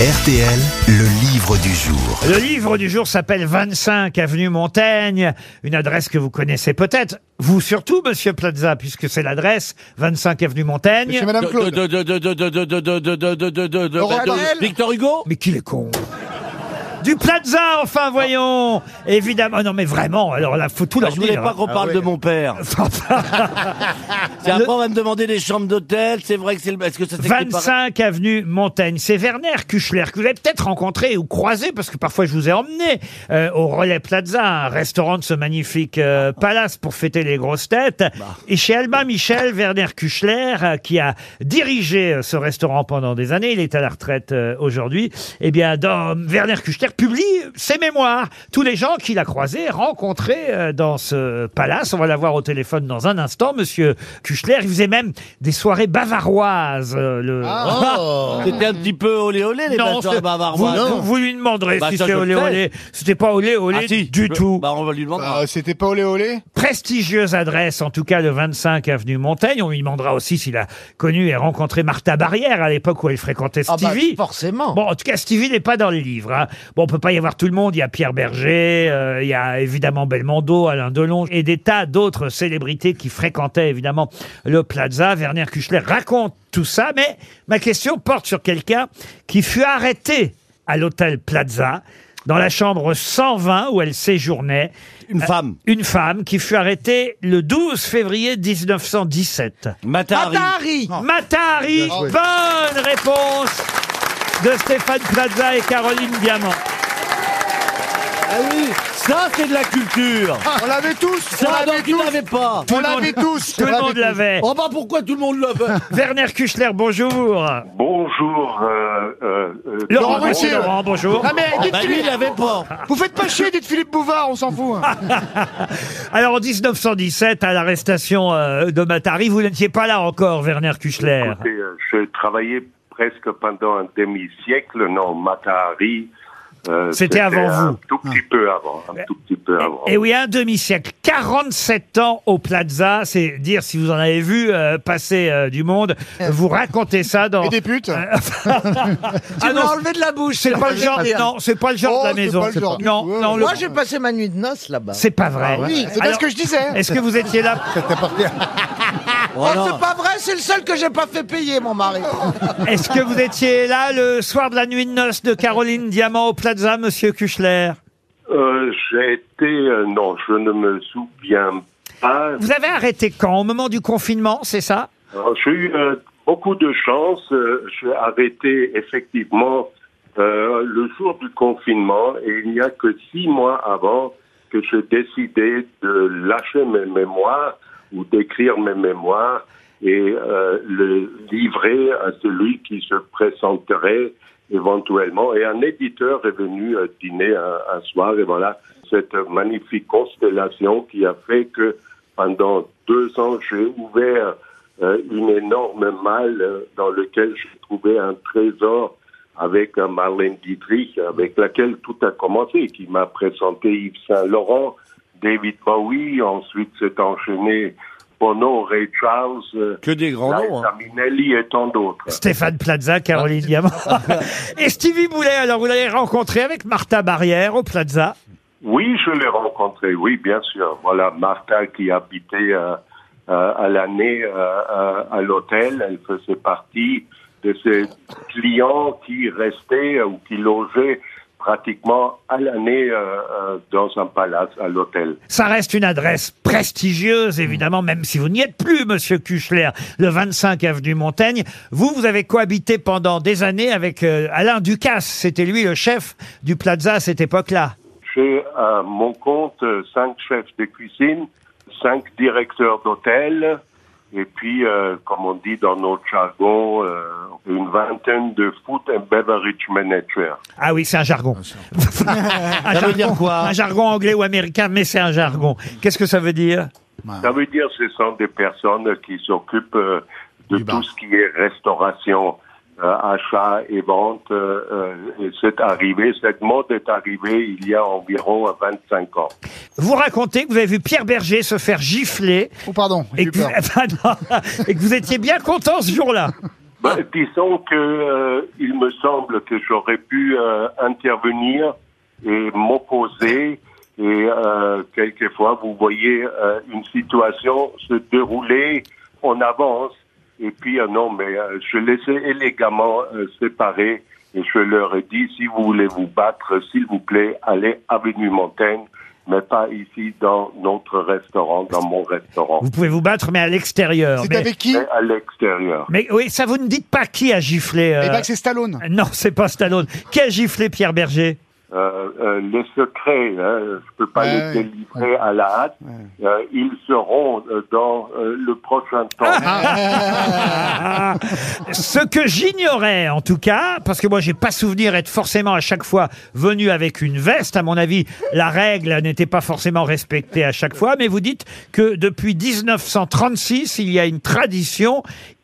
RTL, le livre du jour. Le livre du jour s'appelle 25 avenue Montaigne, une adresse que vous connaissez peut-être. Vous surtout, Monsieur Plaza, puisque c'est l'adresse 25 avenue Montaigne. Monsieur Madame Claude. De, de, de, de, de, de, de, de, de, de, de, de, de, de, Laurent de- Adèle. Victor Hugo Mais qu'il est con du Plaza, enfin, voyons Évidemment, non mais vraiment, alors là, faut tout leur Je voulais dire. pas qu'on parle de mon père. C'est après on va me demander des chambres d'hôtel, c'est vrai que c'est le... Est-ce que ça s'écrit par- 25 avenue Montaigne. C'est Werner Kuchler que vous avez peut-être rencontré ou croisé, parce que parfois je vous ai emmené euh, au Relais Plaza, un restaurant de ce magnifique euh, palace pour fêter les grosses têtes. Et chez Albin Michel, Werner Kuchler, euh, qui a dirigé euh, ce restaurant pendant des années, il est à la retraite euh, aujourd'hui, eh bien, dans, Werner Kuchler publie ses mémoires. Tous les gens qu'il a croisés, rencontrés euh, dans ce palace. On va l'avoir au téléphone dans un instant, monsieur Kuchler. Il faisait même des soirées bavaroises. euh, le... C'était un petit peu olé olé les Non, bâtards c'est- bavarois. vous, vous lui demanderez Bah, si ça, c'est je olé le sais. olé. C'était pas olé olé Ah, si, du tout. Bah on va lui demander. Euh, C'était pas olé olé? Prestigieuse adresse, en tout cas le 25 avenue Montaigne. On lui demandera aussi s'il a connu et rencontré Martha Barrière à l'époque où elle fréquentait Ah bah, Stevie. forcément. Bon, en tout cas, Stevie n'est pas dans les livres. hein. Bon, on peut pas y avoir tout le monde. Il y a Pierre Berger, euh, il y a évidemment Belmondo, Alain Delon et des tas d'autres célébrités qui fréquentaient évidemment le Plaza. Werner Kuchler raconte tout ça, mais ma question porte sur quelqu'un qui fut arrêté à l'hôtel Plaza dans la chambre 120 où elle séjournait. Une femme. Une femme qui fut arrêtée le 12 février 1917. Matahari. Matahari, joué. bonne réponse de Stéphane Plaza et Caroline Diamant. Ah oui, ça c'est de la culture. On l'avait tous On Ça l'avait donc il tous n'avait pas. On l'avait tous Tout le monde l'avait. Oh bah pourquoi tout le monde l'avait Werner Kuchler, bonjour. Bonjour. Euh, euh, euh, Laurent Ruquier, Ruquier. Laurent, bonjour. Ah mais dites Bah lui Philippe, il l'avait pas. vous faites pas chier, dites Philippe Bouvard, on s'en fout. Alors en 1917, à l'arrestation euh, de Matahari, vous n'étiez pas là encore, Werner Kuchler. écoutez, euh, je travaillais presque pendant un demi-siècle, non, Matahari. Euh, C'était avant un vous. tout petit peu avant, un tout petit peu avant. Et oui, un demi-siècle, 47 ans au Plaza, c'est dire si vous en avez vu euh, passer euh, du monde. Vous racontez ça dans... Et des putes Tu Ah me non, l'as enlevé de la bouche. c'est pas le genre, non, c'est pas le genre Oh, de la c'est maison. pas le genre du non, non, le- Moi, j'ai passé ma nuit de noces là-bas. c'est pas vrai. Oui, c'est bien Alors, ce que je disais. Est-ce que vous étiez là Oh, c'est pas vrai, c'est le seul que j'ai pas fait payer, mon mari. Est-ce que vous étiez là le soir de la nuit de noces de Caroline Diamant au Plaza, Monsieur Kuchler Euh, J'ai été, euh, non, je ne me souviens pas. Vous avez arrêté quand? Au moment du confinement, c'est ça? Alors, J'ai eu euh, beaucoup de chance. euh, J'ai arrêté effectivement euh, le jour du confinement et il n'y a que six mois avant que j'ai décidé de lâcher mes mémoires ou d'écrire mes mémoires et euh, le livrer à celui qui se présenterait éventuellement. Et un éditeur est venu euh, dîner un, soir et voilà cette magnifique constellation qui a fait que pendant deux ans, j'ai ouvert euh, une énorme malle euh, dans lequel j'ai trouvé un trésor avec Marlène Dietrich, avec laquelle tout a commencé, qui m'a présenté Yves Saint-Laurent, David Bowie, ensuite s'est enchaîné Bono, Ray Charles, Que des grands noms. Hein. Et tant d'autres. Stéphane Plaza, Caroline Diamant. Et Stevie Boulet, alors vous l'avez rencontré avec Martha Barrière au Plaza? Oui, je l'ai rencontré, oui, bien sûr. Voilà, Martha qui habitait euh, euh, à l'année euh, euh, à l'hôtel, elle faisait partie de ces clients qui restaient ou qui logeaient pratiquement à l'année euh, euh, dans un palace à l'hôtel. Ça reste une adresse prestigieuse, évidemment, même si vous n'y êtes plus, Monsieur Kuchler, le 25 avenue Montaigne. Vous, vous avez cohabité pendant des années avec euh, Alain Ducasse. C'était lui le chef du Plaza à cette époque-là. J'ai à mon compte cinq chefs de cuisine, cinq directeurs d'hôtel, et puis, comme on dit dans notre jargon, une vingtaine de food and beverage managers. Ah oui, c'est un jargon. un Ça veut dire quoi Un jargon anglais ou américain, mais c'est un jargon. Qu'est-ce que ça veut dire Ça veut dire que ce sont des personnes qui s'occupent euh, de Du bar. tout ce qui est restauration, euh, achat et vente. euh, euh, et c'est arrivé, cette mode est arrivée il y a environ 25 ans. Vous racontez que vous avez vu Pierre Berger se faire gifler Oh pardon, j'ai et eu que, vous, peur. Enfin, non, et que vous étiez bien content ce jour-là. Ben, disons que euh, il me semble que j'aurais pu euh, intervenir et m'opposer et euh, quelquefois vous voyez euh, une situation se dérouler, on avance. Et puis euh, non mais euh, je laissais élégamment euh, séparer et je leur ai dit si vous voulez vous battre s'il vous plaît allez avenue Montaigne mais pas ici dans notre restaurant dans mon restaurant Vous pouvez vous battre, mais à l'extérieur. C'est Mais, avec qui mais à l'extérieur. mais oui, ça, vous ne dites pas qui a giflé. euh, Eh ben, c'est Stallone. Non, c'est pas Stallone. Qui a giflé Pierre Berger? Les secrets, hein, je peux pas Ouais, les ouais. délivrer à la hâte. Euh, ils seront euh, dans euh, le prochain temps. Ah. Ce que j'ignorais, en tout cas, parce que moi, j'ai pas souvenir être forcément à chaque fois venu avec une veste. À mon avis, la règle n'était pas forcément respectée à chaque fois. Mais vous dites que depuis 1936, il y a une tradition.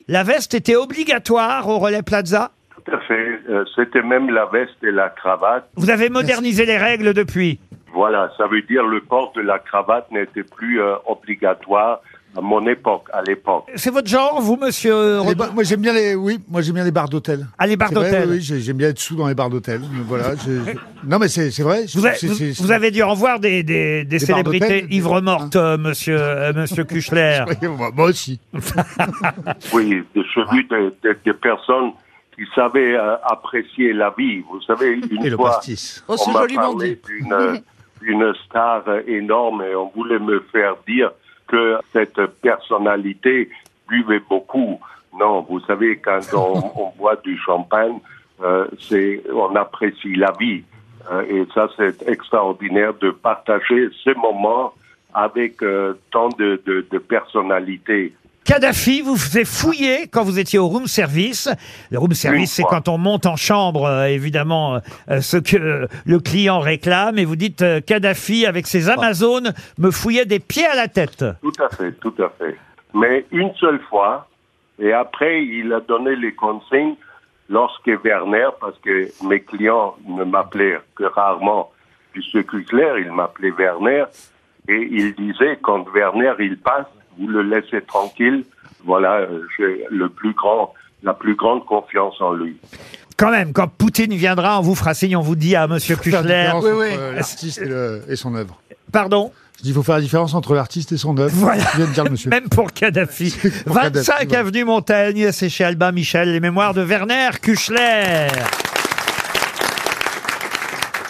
La veste était obligatoire au Relais Plaza? Tout à fait. Euh, C'était même la veste et la cravate. Vous avez modernisé les règles depuis. Voilà, ça veut dire le port de la cravate n'était plus euh, obligatoire à mon époque, à l'époque. C'est votre genre, vous, monsieur Les Rodin ba- moi j'aime bien les oui, moi j'aime bien les bars d'hôtel. Ah, les bars C'est vrai, d'hôtel. Oui, oui, j'ai- j'aime bien être sous dans les bars d'hôtel. Voilà. Non mais c'est c'est vrai. Vous, avez- c'est- vous- c'est- vous avez dû en voir des, des, des Des célébrités bars d'hôtel ivres mortes, euh, monsieur, euh, monsieur Kuchler. Moi, moi aussi. Oui, j'ai vu des, des- des personnes qui savaient euh, apprécier la vie. Vous savez, une Et fois. Oh, on m'a parlé d'une euh, d'une star énorme et on voulait me faire dire que cette personnalité buvait beaucoup. Non, vous savez, quand on, on boit du champagne, euh, c'est on apprécie la vie. Euh, et ça, c'est extraordinaire de partager ces moments avec euh, tant de, de, de personnalités. Kadhafi vous faisait fouiller quand vous étiez au room service. Le room service, c'est quand on monte en chambre, euh, évidemment, euh, ce que euh, le client réclame. Et vous dites, euh, Kadhafi, avec ses Amazones, me fouillait des pieds à la tête. Tout à fait, tout à fait. Mais une seule fois, et après, il a donné les consignes lorsque Werner, parce que mes clients ne m'appelaient que rarement M. Kuchler, il m'appelait Werner, et il disait, quand Werner, il passe, vous le laissez tranquille, voilà, euh, j'ai le plus grand, la plus grande confiance en lui. Quand même, quand Poutine viendra, on vous fera signe, on vous dit à monsieur Kuchler. différence oui, entre, oui. l'artiste et, le- et son œuvre. Pardon Je dis, il faut faire la différence entre l'artiste et son œuvre. Voilà. Je viens de dire le monsieur. Même pour Kadhafi. Pour 25 Kadhafi, ouais. avenue Montaigne, c'est chez Albin Michel, les mémoires de Werner Kuchler.